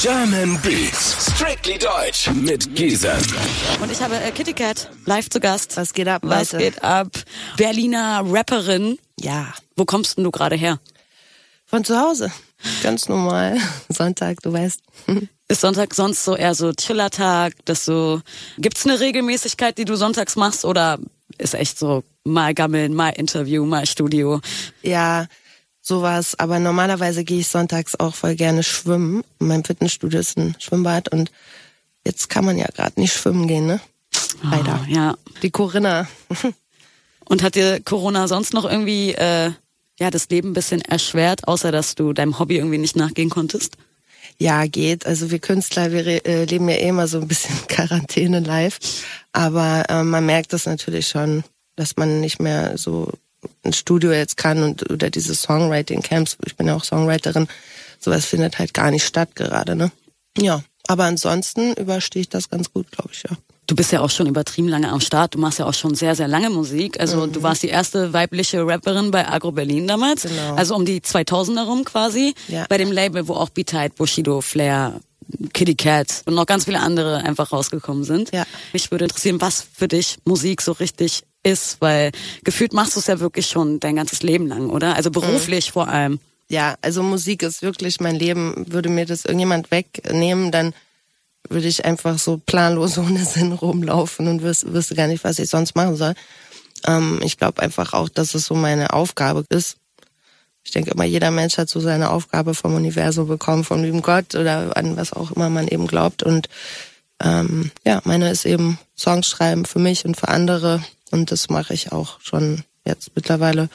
German Beats, strictly deutsch mit Giesen. Und ich habe äh, Kitty Cat live zu Gast. Was geht ab, Was Leute? geht ab? Berliner Rapperin. Ja. Wo kommst denn du gerade her? Von zu Hause. Ganz normal. Sonntag, du weißt. Ist Sonntag sonst so eher so Chillertag, dass so gibt's eine Regelmäßigkeit, die du sonntags machst oder ist echt so mal gammeln, mal Interview, mal Studio? Ja, sowas. Aber normalerweise gehe ich sonntags auch voll gerne schwimmen. Mein Fitnessstudio ist ein Schwimmbad und jetzt kann man ja gerade nicht schwimmen gehen, ne? Leider. Oh, ja. Die Corinna. Und hat dir Corona sonst noch irgendwie äh, ja das Leben ein bisschen erschwert, außer dass du deinem Hobby irgendwie nicht nachgehen konntest? Ja, geht. Also wir Künstler, wir äh, leben ja eh immer so ein bisschen Quarantäne live. Aber äh, man merkt das natürlich schon, dass man nicht mehr so ein Studio jetzt kann und oder diese Songwriting-Camps, ich bin ja auch Songwriterin, sowas findet halt gar nicht statt gerade, ne? Ja, aber ansonsten überstehe ich das ganz gut, glaube ich, ja. Du bist ja auch schon übertrieben lange am Start. Du machst ja auch schon sehr, sehr lange Musik. Also Mhm. du warst die erste weibliche Rapperin bei Agro Berlin damals. Genau. Also um die 2000er rum quasi. Ja. Bei dem Label, wo auch Beat Bushido, Flair, Kitty Cat und noch ganz viele andere einfach rausgekommen sind. Ja. Mich würde interessieren, was für dich Musik so richtig ist, weil gefühlt machst du es ja wirklich schon dein ganzes Leben lang, oder? Also beruflich vor allem. Ja, also Musik ist wirklich mein Leben. Würde mir das irgendjemand wegnehmen, dann würde ich einfach so planlos ohne Sinn rumlaufen und wüs wüsste gar nicht, was ich sonst machen soll. Ähm, ich glaube einfach auch, dass es so meine Aufgabe ist. Ich denke immer, jeder Mensch hat so seine Aufgabe vom Universum bekommen, vom lieben Gott oder an was auch immer man eben glaubt. Und ähm, ja, meine ist eben Songs schreiben für mich und für andere. Und das mache ich auch schon jetzt mittlerweile.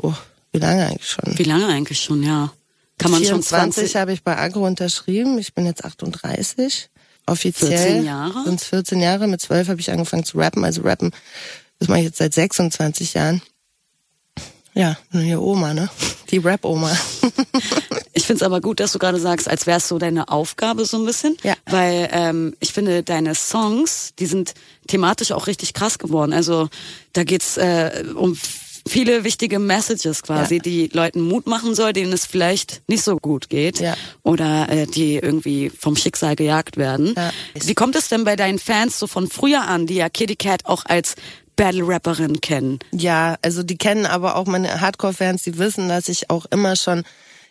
Oh, wie lange eigentlich schon? Wie lange eigentlich schon, ja? Kann man schon 24 20 habe ich bei Agro unterschrieben. Ich bin jetzt 38. Offiziell 14 Jahre? sind 14 Jahre. Mit 12 habe ich angefangen zu rappen. Also rappen, das mache ich jetzt seit 26 Jahren. Ja, nur hier Oma, ne? Die Rap-Oma. Ich finde es aber gut, dass du gerade sagst, als wäre es so deine Aufgabe so ein bisschen. Ja. Weil ähm, ich finde, deine Songs, die sind thematisch auch richtig krass geworden. Also da geht's äh, um viele wichtige Messages quasi, Ja. die Leuten Mut machen soll, denen es vielleicht nicht so gut geht. Ja. Oder äh, die irgendwie vom Schicksal gejagt werden. Ja. Wie kommt es denn bei deinen Fans so von früher an, die ja Kitty Cat auch als Battle-Rapperin kennen? Ja, also die kennen aber auch meine Hardcore-Fans, die wissen, dass ich auch immer schon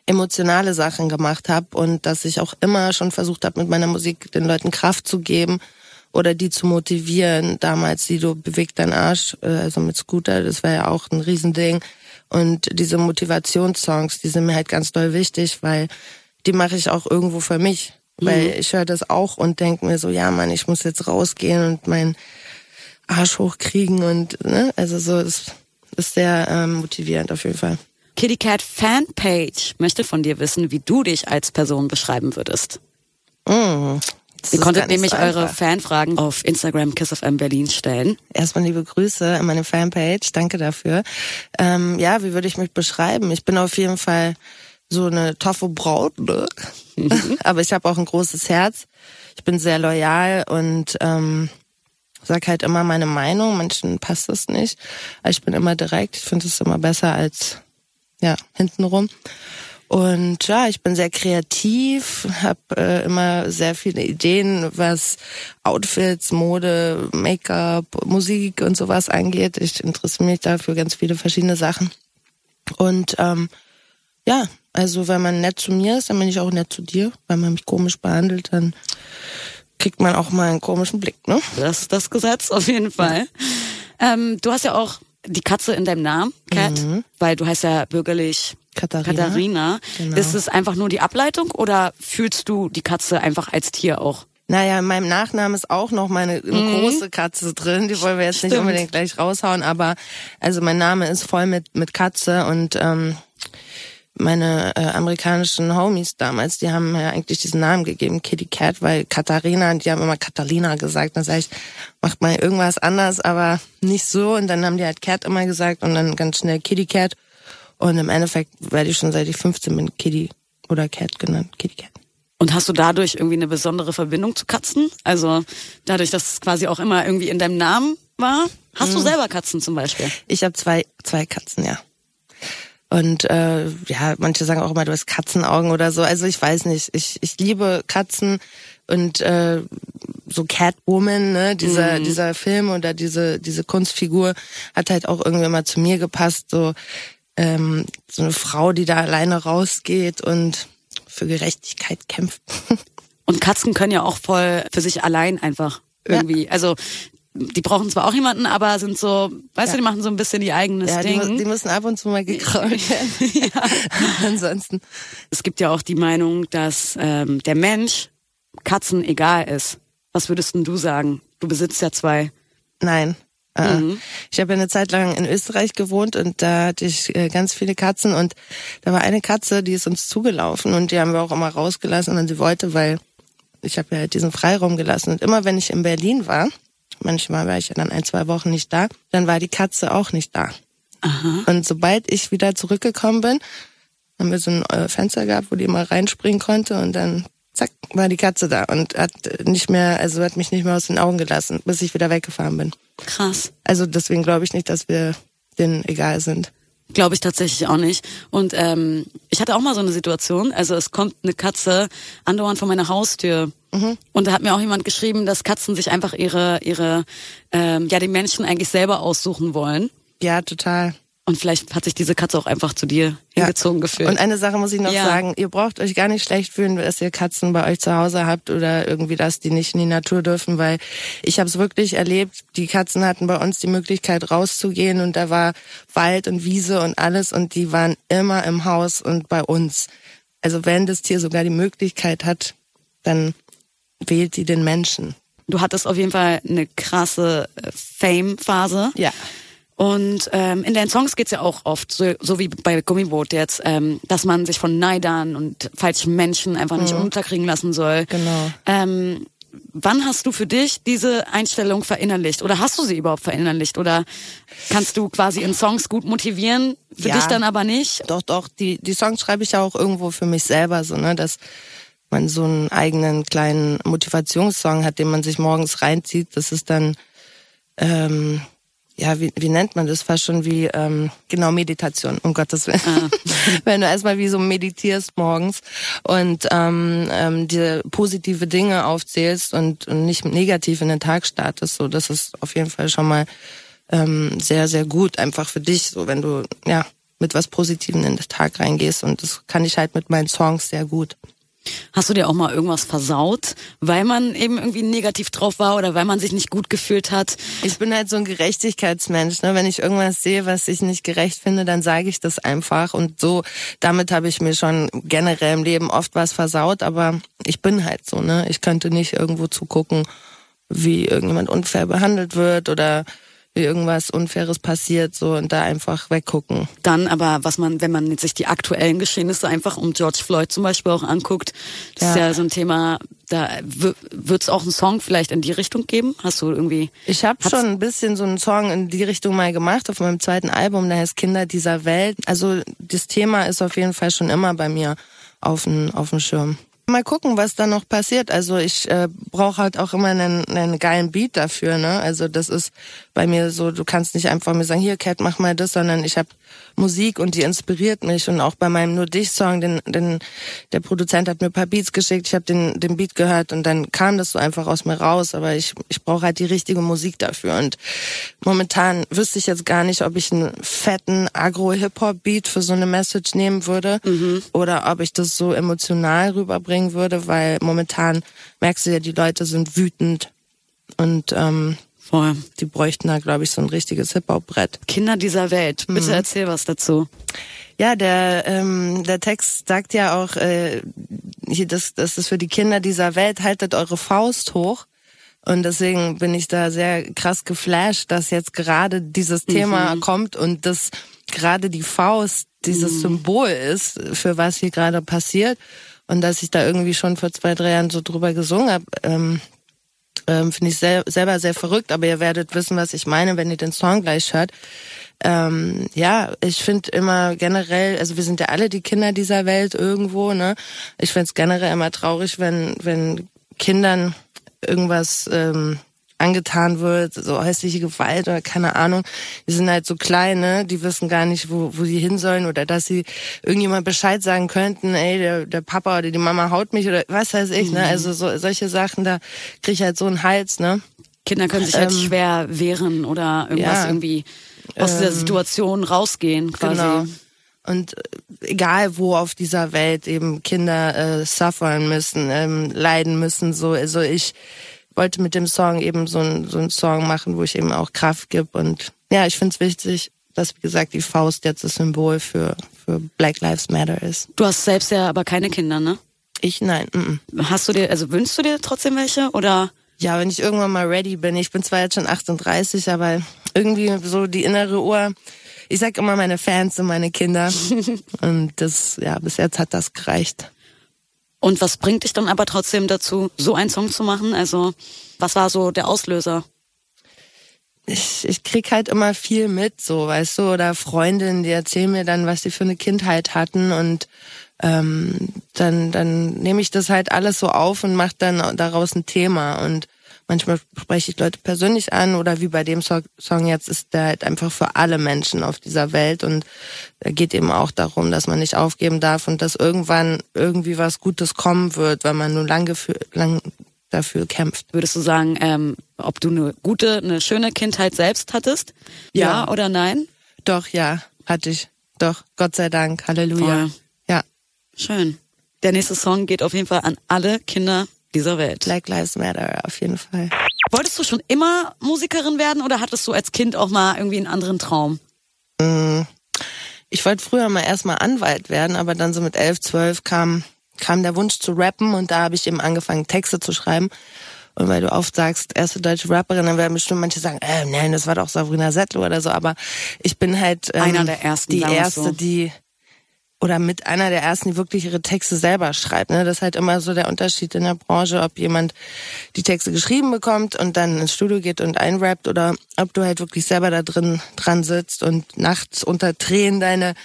emotionale Sachen gemacht habe und dass ich auch immer schon versucht habe, mit meiner Musik den Leuten Kraft zu geben oder die zu motivieren. Damals Sido bewegt dein Arsch, äh, also mit Scooter, das war ja auch ein Riesending. Und diese Motivationssongs, die sind mir halt ganz doll wichtig, weil die mache ich auch irgendwo für mich. Weil ich höre das auch und denke mir so, ja Mann, ich muss jetzt rausgehen und mein Arsch hochkriegen und ne, also so das ist sehr ähm, motivierend auf jeden Fall. Kitty Cat Fanpage möchte von dir wissen, wie du dich als Person beschreiben würdest. Mm, Ihr ist konntet nämlich so eure. Fanfragen auf Instagram Kiss of M Berlin stellen. Erstmal liebe Grüße an meine Fanpage, danke dafür. Ähm, ja, wie würde ich mich beschreiben? Ich bin auf jeden Fall so eine toffe Braut, ne? aber ich habe auch ein großes Herz. Ich bin sehr loyal und ähm, sag halt immer meine Meinung. Manchen passt es nicht. Aber ich bin immer direkt. Ich finde es immer besser als ja hintenrum. Und ja, ich bin sehr kreativ, habe äh, immer sehr viele Ideen, was Outfits, Mode, Make-up, Musik und sowas angeht. Ich interessiere mich dafür ganz viele verschiedene Sachen. Und ähm, ja, also wenn man nett zu mir ist, dann bin ich auch nett zu dir. Wenn man mich komisch behandelt, dann kriegt man auch mal einen komischen Blick, ne? Das ist das Gesetz auf jeden Fall. Ähm, du hast ja auch die Katze in deinem Namen, Cat, weil du heißt ja bürgerlich Katharina. Katharina. Genau. Ist es einfach nur die Ableitung oder fühlst du die Katze einfach als Tier auch? Naja, in meinem Nachnamen ist auch noch meine eine große Katze drin. Die wollen wir jetzt nicht Stimmt. unbedingt gleich raushauen, aber also mein Name ist voll mit mit Katze und ähm, meine äh, amerikanischen Homies damals, die haben mir eigentlich diesen Namen gegeben, Kitty Cat, weil Katharina, die haben immer Catalina gesagt. Dann sage ich, macht mal irgendwas anders, aber nicht so. Und dann haben die halt Cat immer gesagt und dann ganz schnell Kitty Cat. Und im Endeffekt werde ich schon seit ich 15 bin Kitty oder Cat genannt, Kitty Cat. Und hast du dadurch irgendwie eine besondere Verbindung zu Katzen? Also dadurch, dass es quasi auch immer irgendwie in deinem Namen war? Hast Mhm. du selber Katzen zum Beispiel? Ich habe zwei, zwei Katzen, ja. Und äh, ja, manche sagen auch immer, du hast Katzenaugen oder so. Also ich weiß nicht. Ich, ich liebe Katzen und äh, so Catwoman, ne, dieser, mhm. dieser Film oder diese, diese Kunstfigur hat halt auch irgendwie mal zu mir gepasst. So, ähm, so eine Frau, die da alleine rausgeht und für Gerechtigkeit kämpft. Und Katzen können ja auch voll für sich allein einfach irgendwie. Ja. Also die brauchen zwar auch jemanden, aber sind so, weißt ja. du, die machen so ein bisschen ihr eigenes ja, Ding. Die, die müssen ab und zu mal gekrault werden. ja. Ansonsten. Es gibt ja auch die Meinung, dass ähm, der Mensch Katzen egal ist. Was würdest denn du sagen? Du besitzt ja zwei. Nein. Äh, mhm. Ich habe ja eine Zeit lang in Österreich gewohnt und da hatte ich äh, ganz viele Katzen und da war eine Katze, die ist uns zugelaufen und die haben wir auch immer rausgelassen und sie wollte, weil ich habe ja halt diesen Freiraum gelassen. Und immer wenn ich in Berlin war, manchmal war ich ja dann ein, zwei Wochen nicht da, dann war die Katze auch nicht da. Aha. Und sobald ich wieder zurückgekommen bin, haben wir so ein äh, Fenster gehabt, wo die immer reinspringen konnte und dann zack, war die Katze da und hat nicht mehr, also hat mich nicht mehr aus den Augen gelassen, bis ich wieder weggefahren bin. Krass. Also deswegen glaube ich nicht, dass wir denen egal sind. Glaube ich tatsächlich auch nicht. Und ähm, ich hatte auch mal so eine Situation, also es kommt eine Katze andauernd vor meiner Haustür. Mhm. Und da hat mir auch jemand geschrieben, dass Katzen sich einfach ihre, ihre, ähm, ja, die Menschen eigentlich selber aussuchen wollen. Ja, total. Und vielleicht hat sich diese Katze auch einfach zu dir ja. hingezogen gefühlt. Und eine Sache muss ich noch ja. sagen, ihr braucht euch gar nicht schlecht fühlen, dass ihr Katzen bei euch zu Hause habt oder irgendwie, dass die nicht in die Natur dürfen, weil ich habe es wirklich erlebt, die Katzen hatten bei uns die Möglichkeit rauszugehen und da war Wald und Wiese und alles und die waren immer im Haus und bei uns. Also wenn das Tier sogar die Möglichkeit hat, dann wählt die den Menschen. Du hattest auf jeden Fall eine krasse äh, Fame-Phase. Ja. Und ähm, in deinen Songs geht's ja auch oft, so, so wie bei Gummiboot jetzt, ähm, dass man sich von Neidern und falschen Menschen einfach nicht mhm. unterkriegen lassen soll. Genau. Ähm, wann hast du für dich diese Einstellung verinnerlicht? Oder hast du sie überhaupt verinnerlicht? Oder kannst du quasi in Songs gut motivieren, für ja, dich dann aber nicht? Doch, doch. Die, die Songs schreibe ich ja auch irgendwo für mich selber, so, ne, dass man so einen eigenen kleinen Motivationssong hat, den man sich morgens reinzieht. Das ist dann, ähm, ja, wie, wie nennt man das fast schon wie, ähm, genau, Meditation, um Gottes Willen. Ah. Wenn du erstmal wie so meditierst morgens und ähm, ähm, dir positive Dinge aufzählst und, und nicht negativ in den Tag startest, so das ist auf jeden Fall schon mal ähm, sehr, sehr gut, einfach für dich, so wenn du ja mit was Positivem in den Tag reingehst und das kann ich halt mit meinen Songs sehr gut. Hast du dir auch mal irgendwas versaut, weil man eben irgendwie negativ drauf war oder weil man sich nicht gut gefühlt hat? Ich bin halt so ein Gerechtigkeitsmensch. Ne? Wenn ich irgendwas sehe, was ich nicht gerecht finde, dann sage ich das einfach. Und so, damit habe ich mir schon generell im Leben oft was versaut. Aber ich bin halt so. Ne? Ich könnte nicht irgendwo zugucken, wie irgendjemand unfair behandelt wird oder wie irgendwas Unfaires passiert, so und da einfach weggucken. Dann aber, was man, wenn man sich die aktuellen Geschehnisse einfach um George Floyd zum Beispiel auch anguckt, das ja. ist ja so ein Thema, da wird es auch einen Song vielleicht in die Richtung geben? Hast du irgendwie? Ich habe schon ein bisschen so einen Song in die Richtung mal gemacht auf meinem zweiten Album, der heißt Kinder dieser Welt. Also das Thema ist auf jeden Fall schon immer bei mir auf dem auf dem Schirm. Mal gucken, was da noch passiert. Also ich äh, brauche halt auch immer einen, einen geilen Beat dafür. Ne? Also das ist bei mir so, du kannst nicht einfach mir sagen, hier Cat, mach mal das, sondern ich habe Musik und die inspiriert mich. Und auch bei meinem Nur dich-Song, den, den, der Produzent hat mir ein paar Beats geschickt, ich habe den, den Beat gehört und dann kam das so einfach aus mir raus. Aber ich, ich brauche halt die richtige Musik dafür. Und momentan wüsste ich jetzt gar nicht, ob ich einen fetten Agro-Hip-Hop-Beat für so eine Message nehmen würde mhm. oder ob ich das so emotional rüberbringen würde, weil momentan merkst du ja, die Leute sind wütend und ähm, Voll. Die bräuchten da, glaube ich, so ein richtiges Hip-Hop-Brett. Kinder dieser Welt. Bitte mhm. erzähl was dazu. Ja, der, ähm, der Text sagt ja auch, äh, hier, das, das ist für die Kinder dieser Welt, haltet eure Faust hoch. Und deswegen bin ich da sehr krass geflasht, dass jetzt gerade dieses Thema mhm. kommt und dass gerade die Faust dieses mhm. Symbol ist, für was hier gerade passiert. Und dass ich da irgendwie schon vor zwei, drei Jahren so drüber gesungen habe. Ähm, ähm, Finde ich sel selber sehr verrückt, aber ihr werdet wissen, was ich meine, wenn ihr den Song gleich hört. Ähm, ja, ich finde immer generell, also wir sind ja alle die Kinder dieser Welt irgendwo, ne? Ich finde es generell immer traurig, wenn, wenn Kindern irgendwas ähm, angetan wird, so häusliche Gewalt oder keine Ahnung. Die sind halt so kleine, die wissen gar nicht, wo, wo sie hin sollen oder dass sie irgendjemand Bescheid sagen könnten, ey, der, der Papa oder die Mama haut mich oder was weiß ich, ne? Mhm. Also so, solche Sachen, da krieg ich halt so einen Hals, ne? Kinder können sich halt ähm, schwer wehren oder irgendwas ja, irgendwie aus ähm, dieser Situation rausgehen quasi. Genau. Und äh, egal wo auf dieser Welt eben Kinder äh, suffern müssen, ähm, leiden müssen, so also ich wollte mit dem Song eben so ein so Song machen, wo ich eben auch Kraft gebe und ja, ich finde es wichtig, dass wie gesagt die Faust jetzt das Symbol für für Black Lives Matter ist. Du hast selbst ja aber keine Kinder, ne? Ich nein. M -m. Hast du dir also wünschst du dir trotzdem welche oder ja, wenn ich irgendwann mal ready bin. Ich bin zwar jetzt schon 38, aber irgendwie so die innere Uhr. Ich sag immer meine Fans und meine Kinder. und das, ja, bis jetzt hat das gereicht. Und was bringt dich dann aber trotzdem dazu, so einen Song zu machen? Also, was war so der Auslöser? Ich, ich krieg halt immer viel mit, so, weißt du, oder Freundinnen, die erzählen mir dann, was sie für eine Kindheit hatten und ähm, dann, dann nehme ich das halt alles so auf und mache dann daraus ein Thema. Und manchmal spreche ich Leute persönlich an oder wie bei dem Song jetzt ist der halt einfach für alle Menschen auf dieser Welt. Und da geht eben auch darum, dass man nicht aufgeben darf und dass irgendwann irgendwie was Gutes kommen wird, weil man nur lange für, lang dafür kämpft. Würdest du sagen, ähm, ob du eine gute, eine schöne Kindheit selbst hattest? Ja, ja oder nein? Doch, ja, hatte ich. Doch, Gott sei Dank. Halleluja. Voll. Schön. Der nächste Song geht auf jeden Fall an alle Kinder dieser Welt. Black Lives Matter, auf jeden Fall. Wolltest du schon immer Musikerin werden oder hattest du als Kind auch mal irgendwie einen anderen Traum? Mm, ich wollte früher mal erstmal Anwalt werden, aber dann so mit elf, zwölf kam, kam der Wunsch zu rappen und da habe ich eben angefangen, Texte zu schreiben. Und weil du oft sagst, erste deutsche Rapperin, dann werden bestimmt manche sagen, äh, nein, das war doch Sabrina Settler oder so, aber ich bin halt ähm, einer der ersten, die erste, so. die oder mit einer der ersten, die wirklich ihre Texte selber schreibt. Ne? Das ist halt immer so der Unterschied in der Branche, ob jemand die Texte geschrieben bekommt und dann ins Studio geht und einrappt oder ob du halt wirklich selber da drin dran sitzt und nachts unter Tränen deine,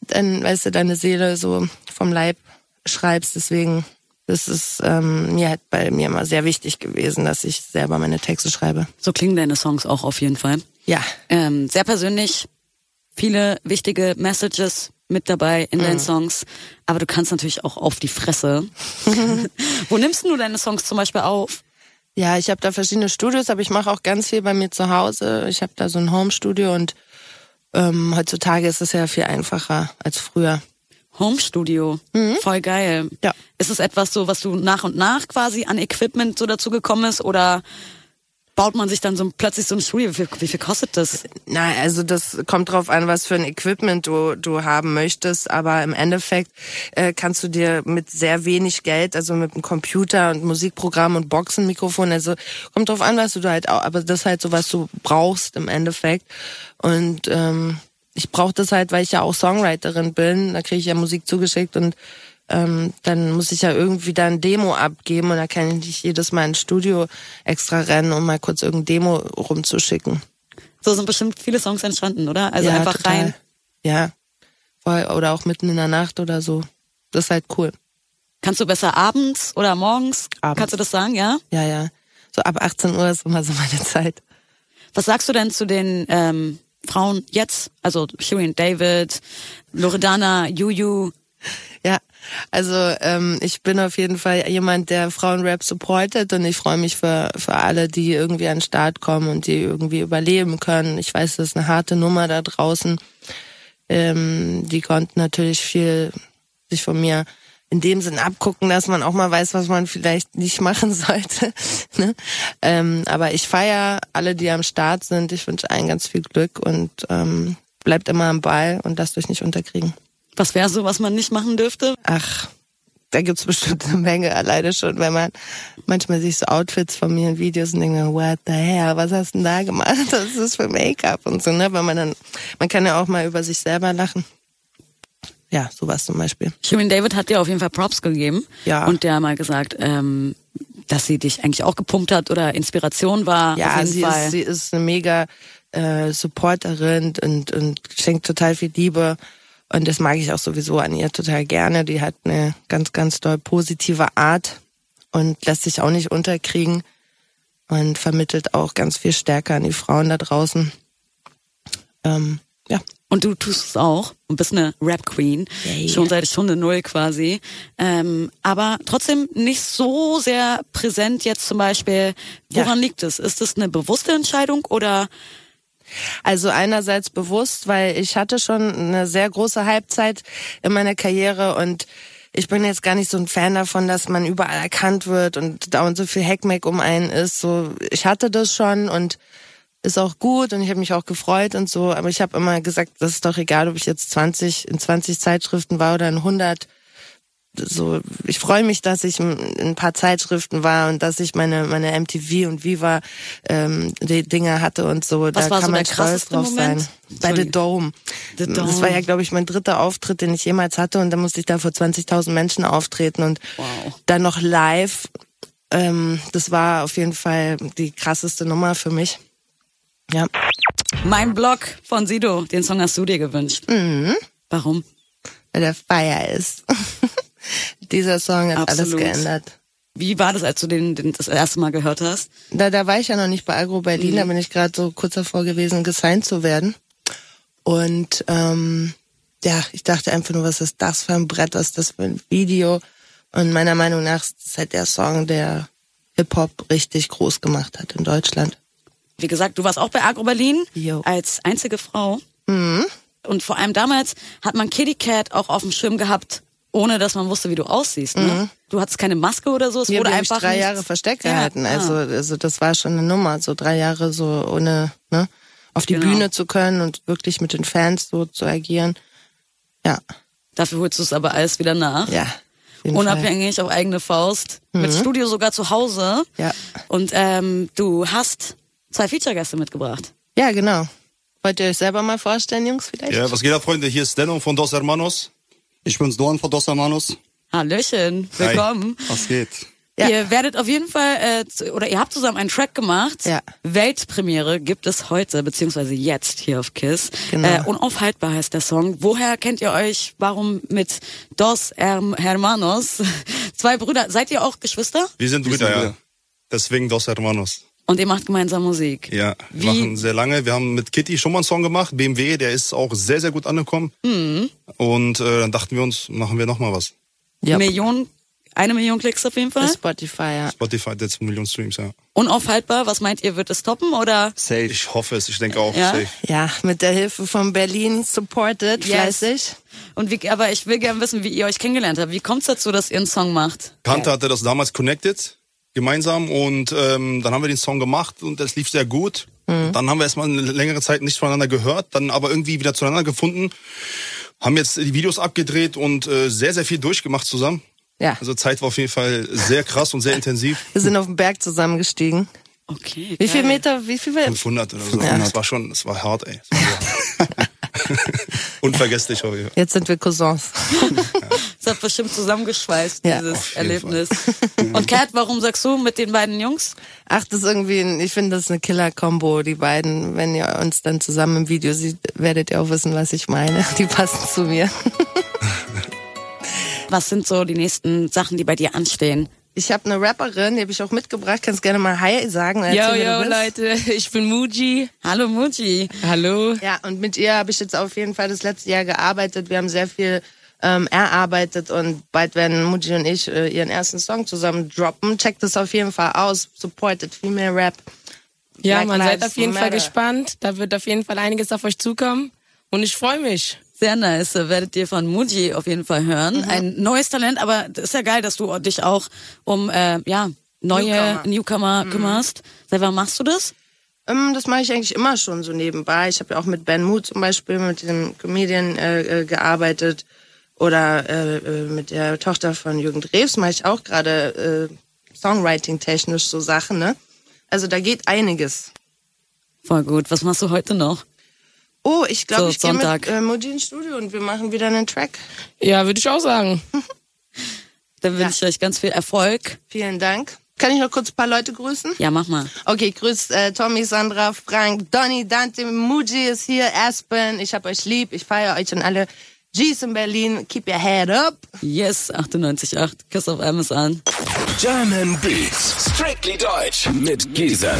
dann, weißt du, deine Seele so vom Leib schreibst. Deswegen, das ist ähm, mir halt bei mir immer sehr wichtig gewesen, dass ich selber meine Texte schreibe. So klingen deine Songs auch auf jeden Fall. Ja. Ähm, sehr persönlich, viele wichtige Messages mit dabei in deinen mhm. Songs, aber du kannst natürlich auch auf die Fresse. Wo nimmst du deine Songs zum Beispiel auf? Ja, ich habe da verschiedene Studios, aber ich mache auch ganz viel bei mir zu Hause. Ich habe da so ein Home-Studio und ähm, heutzutage ist es ja viel einfacher als früher. Home-Studio, mhm. voll geil. Ja. Ist es etwas so, was du nach und nach quasi an Equipment so dazu gekommen ist oder baut man sich dann so plötzlich so ein Studio? Wie viel, wie viel kostet das? Na, also das kommt drauf an, was für ein Equipment du, du haben möchtest. Aber im Endeffekt äh, kannst du dir mit sehr wenig Geld, also mit einem Computer und Musikprogramm und Boxenmikrofon, also kommt drauf an, was du halt auch, aber das ist halt so, was du brauchst im Endeffekt. Und ähm, ich brauche das halt, weil ich ja auch Songwriterin bin. Da kriege ich ja Musik zugeschickt und ähm, dann muss ich ja irgendwie da ein Demo abgeben und da kann ich nicht jedes Mal ins Studio extra rennen, um mal kurz irgendein Demo rumzuschicken. So sind bestimmt viele Songs entstanden, oder? Also ja, einfach total. rein. Ja. Oder auch mitten in der Nacht oder so. Das ist halt cool. Kannst du besser abends oder morgens? Abends. Kannst du das sagen, ja? Ja, ja. So ab 18 Uhr ist immer so meine Zeit. Was sagst du denn zu den ähm, Frauen jetzt? Also Shirin David, Loredana, Juju. Ja, also ähm, ich bin auf jeden Fall jemand, der Frauenrap supportet und ich freue mich für, für alle, die irgendwie an den Start kommen und die irgendwie überleben können. Ich weiß, das ist eine harte Nummer da draußen. Ähm, die konnten natürlich viel sich von mir in dem Sinn abgucken, dass man auch mal weiß, was man vielleicht nicht machen sollte. ne? ähm, aber ich feiere alle, die am Start sind. Ich wünsche allen ganz viel Glück und ähm, bleibt immer am Ball und lasst euch nicht unterkriegen. Was wäre so, was man nicht machen dürfte? Ach, da gibt's bestimmt eine Menge alleine schon, wenn man manchmal sich so Outfits von mir in Videos und denkt, what the hell, was hast du denn da gemacht? Das ist für Make-up und so, ne? Weil man dann, man kann ja auch mal über sich selber lachen. Ja, sowas zum Beispiel. Shirin David hat dir auf jeden Fall Props gegeben. Ja. Und der hat mal gesagt, ähm, dass sie dich eigentlich auch gepumpt hat oder Inspiration war. Ja, sie ist, sie ist eine mega äh, Supporterin und, und schenkt total viel Liebe und das mag ich auch sowieso an ihr total gerne. Die hat eine ganz, ganz doll positive Art und lässt sich auch nicht unterkriegen. und vermittelt auch ganz viel Stärke an die Frauen da draußen. Ähm, ja. Und du tust es auch und bist eine Rap-Queen, Yeah. schon seit Stunde Null quasi. Ähm, aber trotzdem nicht so sehr präsent jetzt zum Beispiel. Woran liegt es? Ist es eine bewusste Entscheidung oder Also einerseits bewusst, weil ich hatte schon eine sehr große Halbzeit in meiner Karriere und ich bin jetzt gar nicht so ein Fan davon, dass man überall erkannt wird und dauernd so viel Heckmeck um einen ist. So, ich hatte das schon und ist auch gut und ich habe mich auch gefreut und so, aber ich habe immer gesagt, das ist doch egal, ob ich jetzt 20 in 20 Zeitschriften war oder in 100 so, ich freue mich, dass ich in ein paar Zeitschriften war und dass ich meine meine MTV und Viva ähm, die Dinger hatte und so. Was da war kann so man stolz drauf Moment? sein. Bei The Dome. The Das Dome. war ja, glaube ich, mein dritter Auftritt, den ich jemals hatte und da musste ich da vor 20.000 Menschen auftreten und Wow. dann noch live. Ähm, das war auf jeden Fall die krasseste Nummer für mich. Ja, mein Blog von Sido? Den Song hast du dir gewünscht. Mhm. Warum? weil der Feier ist. Dieser Song hat Absolut. alles geändert. Wie war das, als du den, den das erste Mal gehört hast? Da, da war ich ja noch nicht bei Agro Berlin, Mhm. da bin ich gerade so kurz davor gewesen, gesigned zu werden. Und ähm, ja, ich dachte einfach nur, was ist das für ein Brett, was ist das für ein Video? Und meiner Meinung nach ist es halt der Song, der Hip-Hop richtig groß gemacht hat in Deutschland. Wie gesagt, du warst auch bei Agro Berlin Jo. als einzige Frau. Und vor allem damals hat man Kitty Cat auch auf dem Schirm gehabt, ohne dass man wusste, wie du aussiehst. Ne? Du hattest keine Maske oder so, es Hier wurde habe ich einfach drei nicht- Jahre versteckt Ja, gehalten. ah. Also, also das war schon eine Nummer, so drei Jahre so ohne ne, auf die Genau. Bühne zu können und wirklich mit den Fans so zu agieren. Ja, Dafür holst du es aber alles wieder nach. ja. jeden Fall. Mhm. Unabhängig auf eigene Faust. Mit Studio sogar zu Hause. Ja. Und ähm, du hast zwei Feature-Gäste mitgebracht. Ja, genau. Wollt ihr euch selber mal vorstellen, Jungs, vielleicht? Ja, was geht ab, Freunde? Hier ist Denno von Dos Hermanos. Ich bin's Dorn von Dos Hermanos. Hallöchen, Hi. willkommen. Was geht? Ja. Ihr werdet auf jeden Fall, äh, oder ihr habt zusammen einen Track gemacht. Ja. Weltpremiere gibt es heute, beziehungsweise jetzt hier auf KISS. Genau. Äh, unaufhaltbar heißt der Song. Woher kennt ihr euch? Warum mit Dos Herm Hermanos? Zwei Brüder. Seid ihr auch Geschwister? Wir sind Brüder, sind ja. Brüder. Deswegen Dos Hermanos. Und ihr macht gemeinsam Musik. Ja, Wie- wir machen sehr lange. Wir haben mit Kitty schon mal einen Song gemacht, BMW, der ist auch sehr, sehr gut angekommen. Mhm. Und äh, dann dachten wir uns, machen wir noch mal was. Ja. Million, eine Million Klicks auf jeden Fall. Spotify, ja. Spotify hat jetzt eine Million Streams, ja. Unaufhaltbar. Was meint ihr, wird es toppen oder? Safe. Ich hoffe es, ich denke auch Ja? safe. Ja, mit der Hilfe von Berlin supported, Yes. fleißig. Und wie, aber ich will gerne wissen, wie ihr euch kennengelernt habt. Wie kommt es dazu, dass ihr einen Song macht? Kante hatte das damals connected, gemeinsam. Und ähm, dann haben wir den Song gemacht und es lief sehr gut. Dann haben wir erstmal eine längere Zeit nicht voneinander gehört, dann aber irgendwie wieder zueinander gefunden. Haben jetzt die Videos abgedreht und äh, sehr, sehr viel durchgemacht zusammen. Ja. Also Zeit war auf jeden Fall sehr krass und sehr intensiv. Wir sind auf den Berg zusammengestiegen. Okay. Wie viel geil. Meter, wie viel? 500 oder so. Ja. Das war schon, das war hart, ey. War Unvergesslich jeden Fall. Jetzt sind wir Cousins. Das hat bestimmt zusammengeschweißt, Ja. dieses Erlebnis. Und Kat, warum sagst du mit den beiden Jungs? Ach, das ist irgendwie, ein, ich finde das ist eine Killer-Kombo, die beiden. Wenn ihr uns dann zusammen im Video seht, werdet ihr auch wissen, was ich meine. Die passen zu mir. Was sind so die nächsten Sachen, die bei dir anstehen? Ich habe eine Rapperin, die habe ich auch mitgebracht. Kannst gerne mal Hi sagen. Yo, yo. Leute, ich bin Muji. Hallo Muji. Hallo. Ja, und mit ihr habe ich jetzt auf jeden Fall das letzte Jahr gearbeitet. Wir haben sehr viel ähm, erarbeitet und bald werden Muji und ich äh, ihren ersten Song zusammen droppen. Checkt das auf jeden Fall aus. Supported Female Rap. Ja, Black man seid Lives auf jeden Fall Matter. gespannt. Da wird auf jeden Fall einiges auf euch zukommen. Und ich freue mich. Sehr nice. Werdet ihr von Muji auf jeden Fall hören. Mhm. Ein neues Talent, aber das ist ja geil, dass du dich auch um äh, ja neue Newcomer. Mhm. Newcomer, kümmerst. Seit wann machst du das? Ähm, das mache ich eigentlich immer schon so nebenbei. Ich habe ja auch mit Ben Mood zum Beispiel, mit dem Comedian äh, äh, gearbeitet. Oder äh, äh, mit der Tochter von Jürgen Drews mache ich auch gerade äh, Songwriting-technisch so Sachen, ne? Also da geht einiges. Voll gut. Was machst du heute noch? Oh, ich glaube, So, ich gehe mit Sonntag. äh, Muji ins Studio und wir machen wieder einen Track. Ja, würde ich auch sagen. Dann wünsche ich euch ganz viel Erfolg. Vielen Dank. Kann ich noch kurz ein paar Leute grüßen? Ja, mach mal. Okay, grüß äh, Tommy, Sandra, Frank, Donny, Dante, Muji ist hier, Aspen. Ich hab euch lieb, ich feiere euch und alle G's in Berlin, keep your head up. Yes, 98.8. Kiss auf Amazon. German Beats. Strictly Deutsch mit Giesen.